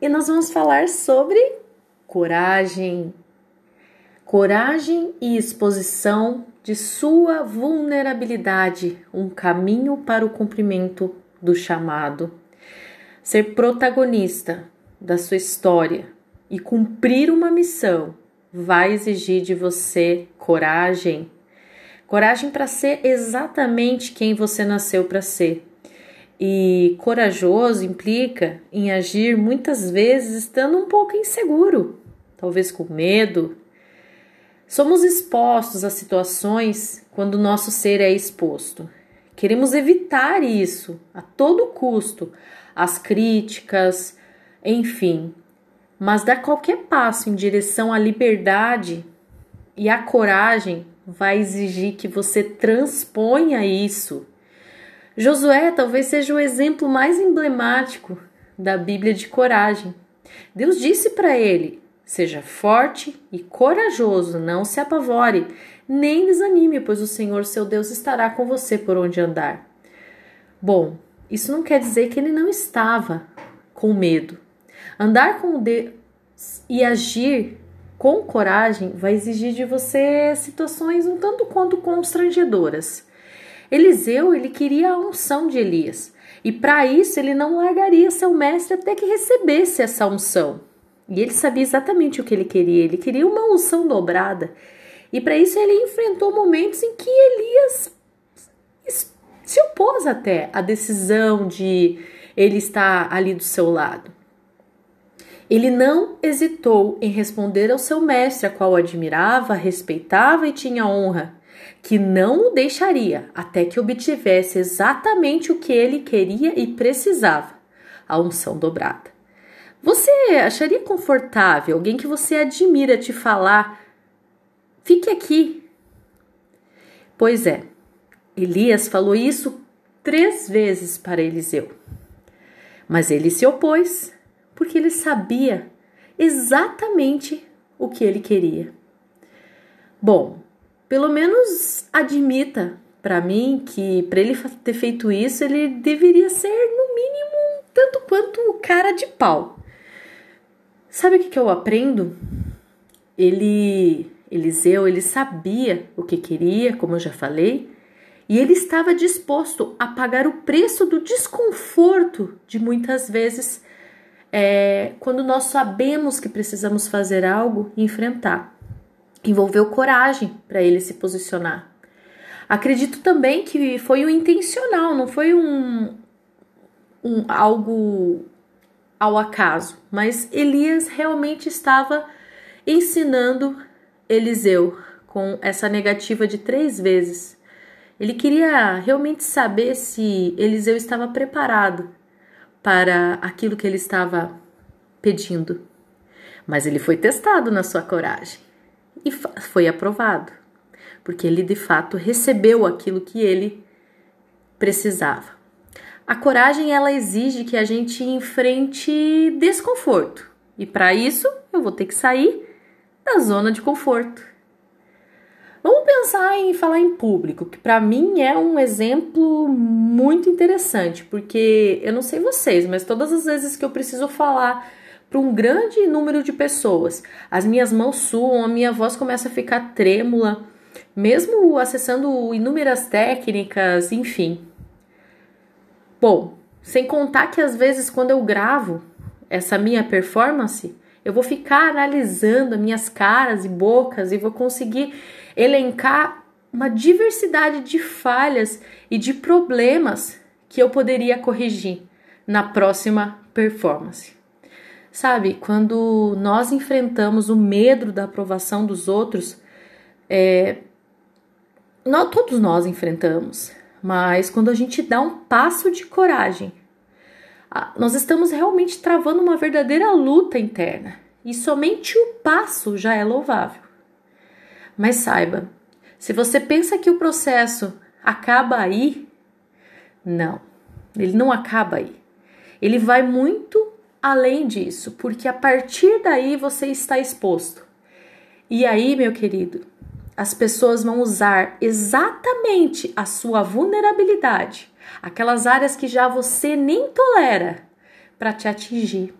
e nós vamos falar sobre coragem. Coragem e exposição de sua vulnerabilidade, um caminho para o cumprimento do chamado. Ser protagonista da sua história e cumprir uma missão vai exigir de você coragem. Coragem para ser exatamente quem você nasceu para ser. E corajoso implica em agir muitas vezes estando um pouco inseguro, talvez com medo. Somos expostos a situações quando o nosso ser é exposto. Queremos evitar isso a todo custo, as críticas, enfim. Mas dar qualquer passo em direção à liberdade e à coragem vai exigir que você transponha isso Josué talvez seja o exemplo mais emblemático da Bíblia de coragem. Deus disse para ele: Seja forte e corajoso, não se apavore, nem desanime, pois o Senhor seu Deus estará com você por onde andar. Bom, isso não quer dizer que ele não estava com medo. Andar com Deus e agir com coragem vai exigir de você situações um tanto quanto constrangedoras. Eliseu, ele queria a unção de Elias. E para isso ele não largaria seu mestre até que recebesse essa unção. E ele sabia exatamente o que ele queria. Ele queria uma unção dobrada. E para isso ele enfrentou momentos em que Elias se opôs até à decisão de ele estar ali do seu lado. Ele não hesitou em responder ao seu mestre, a qual admirava, respeitava e tinha honra que não o deixaria até que obtivesse exatamente o que ele queria e precisava a unção dobrada. Você acharia confortável alguém que você admira te falar: fique aqui? Pois é, Elias falou isso três vezes para Eliseu. Mas ele se opôs, porque ele sabia exatamente o que ele queria. Bom, pelo menos admita para mim que para ele ter feito isso, ele deveria ser no mínimo tanto quanto cara de pau. Sabe o que, que eu aprendo? Ele, Eliseu, ele sabia o que queria, como eu já falei, e ele estava disposto a pagar o preço do desconforto de muitas vezes é, quando nós sabemos que precisamos fazer algo e enfrentar envolveu coragem para ele se posicionar. Acredito também que foi o intencional, não foi um, um algo ao acaso, mas Elias realmente estava ensinando Eliseu com essa negativa de três vezes. Ele queria realmente saber se Eliseu estava preparado para aquilo que ele estava pedindo. Mas ele foi testado na sua coragem e foi aprovado, porque ele de fato recebeu aquilo que ele precisava. A coragem ela exige que a gente enfrente desconforto, e para isso eu vou ter que sair da zona de conforto. Vamos pensar em falar em público, que para mim é um exemplo muito interessante, porque eu não sei vocês, mas todas as vezes que eu preciso falar para um grande número de pessoas. As minhas mãos suam, a minha voz começa a ficar trêmula, mesmo acessando inúmeras técnicas, enfim. Bom, sem contar que às vezes quando eu gravo essa minha performance, eu vou ficar analisando as minhas caras e bocas e vou conseguir elencar uma diversidade de falhas e de problemas que eu poderia corrigir na próxima performance. Sabe, quando nós enfrentamos o medo da aprovação dos outros, é, nós, todos nós enfrentamos, mas quando a gente dá um passo de coragem, nós estamos realmente travando uma verdadeira luta interna e somente o passo já é louvável. Mas saiba, se você pensa que o processo acaba aí, não, ele não acaba aí. Ele vai muito além disso, porque a partir daí você está exposto. E aí, meu querido, as pessoas vão usar exatamente a sua vulnerabilidade, aquelas áreas que já você nem tolera, para te atingir.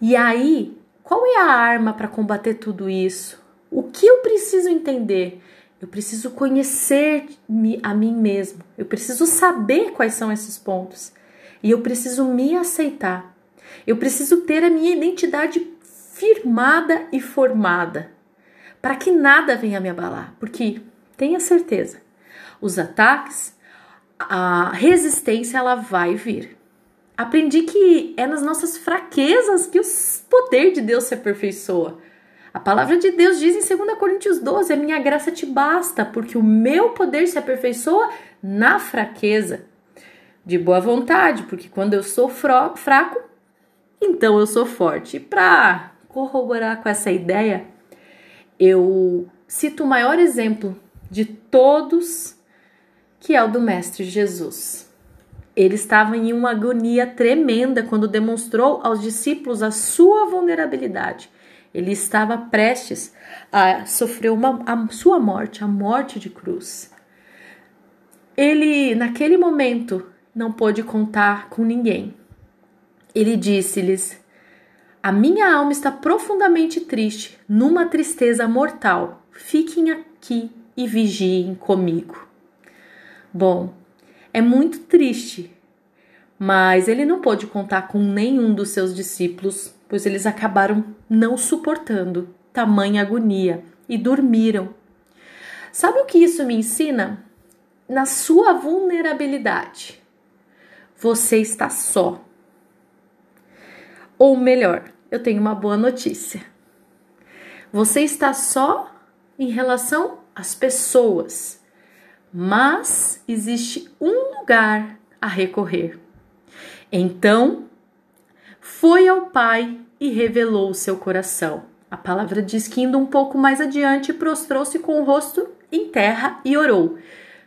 E aí, qual é a arma para combater tudo isso? O que eu preciso entender? Eu preciso conhecer a mim mesmo. Eu preciso saber quais são esses pontos. E eu preciso me aceitar. Eu preciso ter a minha identidade firmada e formada para que nada venha me abalar, porque tenha certeza, os ataques, a resistência ela vai vir. Aprendi que é nas nossas fraquezas que o poder de Deus se aperfeiçoa. A palavra de Deus diz em 2 Coríntios 12: A minha graça te basta, porque o meu poder se aperfeiçoa na fraqueza. De boa vontade, porque quando eu sou fraco, então eu sou forte. Para corroborar com essa ideia, eu cito o maior exemplo de todos, que é o do Mestre Jesus. Ele estava em uma agonia tremenda quando demonstrou aos discípulos a sua vulnerabilidade. Ele estava prestes a sofrer uma, a sua morte, a morte de cruz. Ele, naquele momento, não pôde contar com ninguém. Ele disse-lhes: a minha alma está profundamente triste, numa tristeza mortal. Fiquem aqui e vigiem comigo. Bom, é muito triste, mas ele não pôde contar com nenhum dos seus discípulos, pois eles acabaram não suportando tamanha agonia e dormiram. Sabe o que isso me ensina? Na sua vulnerabilidade, você está só. Ou melhor, eu tenho uma boa notícia. Você está só em relação às pessoas, mas existe um lugar a recorrer. Então, foi ao Pai e revelou o seu coração. A palavra diz que indo um pouco mais adiante, prostrou-se com o rosto em terra e orou: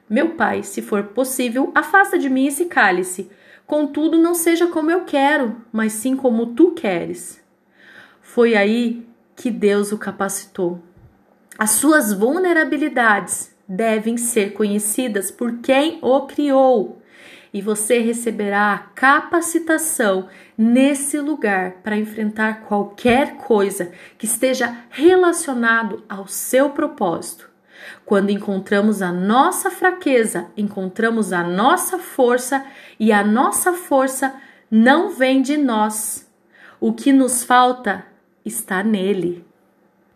Meu Pai, se for possível, afasta de mim esse cálice. Contudo, não seja como eu quero, mas sim como tu queres. Foi aí que Deus o capacitou. As suas vulnerabilidades devem ser conhecidas por quem o criou. E você receberá a capacitação nesse lugar para enfrentar qualquer coisa que esteja relacionado ao seu propósito. Quando encontramos a nossa fraqueza, encontramos a nossa força e a nossa força não vem de nós. O que nos falta está nele.